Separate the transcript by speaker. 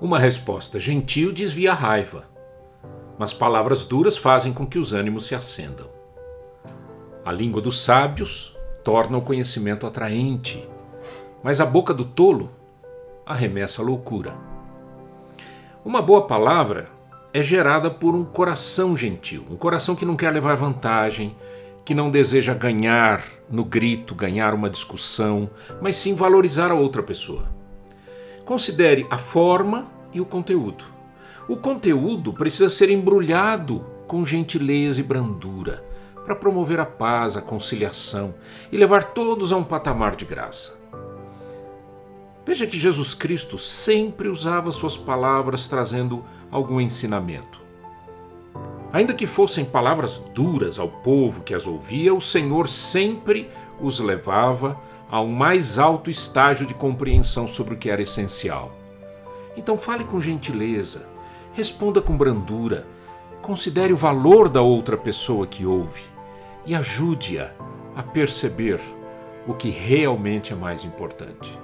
Speaker 1: Uma resposta gentil desvia a raiva, mas palavras duras fazem com que os ânimos se acendam. A língua dos sábios torna o conhecimento atraente, mas a boca do tolo arremessa a loucura. Uma boa palavra é gerada por um coração gentil, um coração que não quer levar vantagem, que não deseja ganhar no grito, ganhar uma discussão, mas sim valorizar a outra pessoa. Considere a forma e o conteúdo. O conteúdo precisa ser embrulhado com gentileza e brandura para promover a paz, a conciliação e levar todos a um patamar de graça. Veja que Jesus Cristo sempre usava suas palavras trazendo algum ensinamento. Ainda que fossem palavras duras ao povo que as ouvia, o Senhor sempre os levava a um mais alto estágio de compreensão sobre o que era essencial. Então fale com gentileza, responda com brandura, considere o valor da outra pessoa que ouve e ajude-a a perceber o que realmente é mais importante.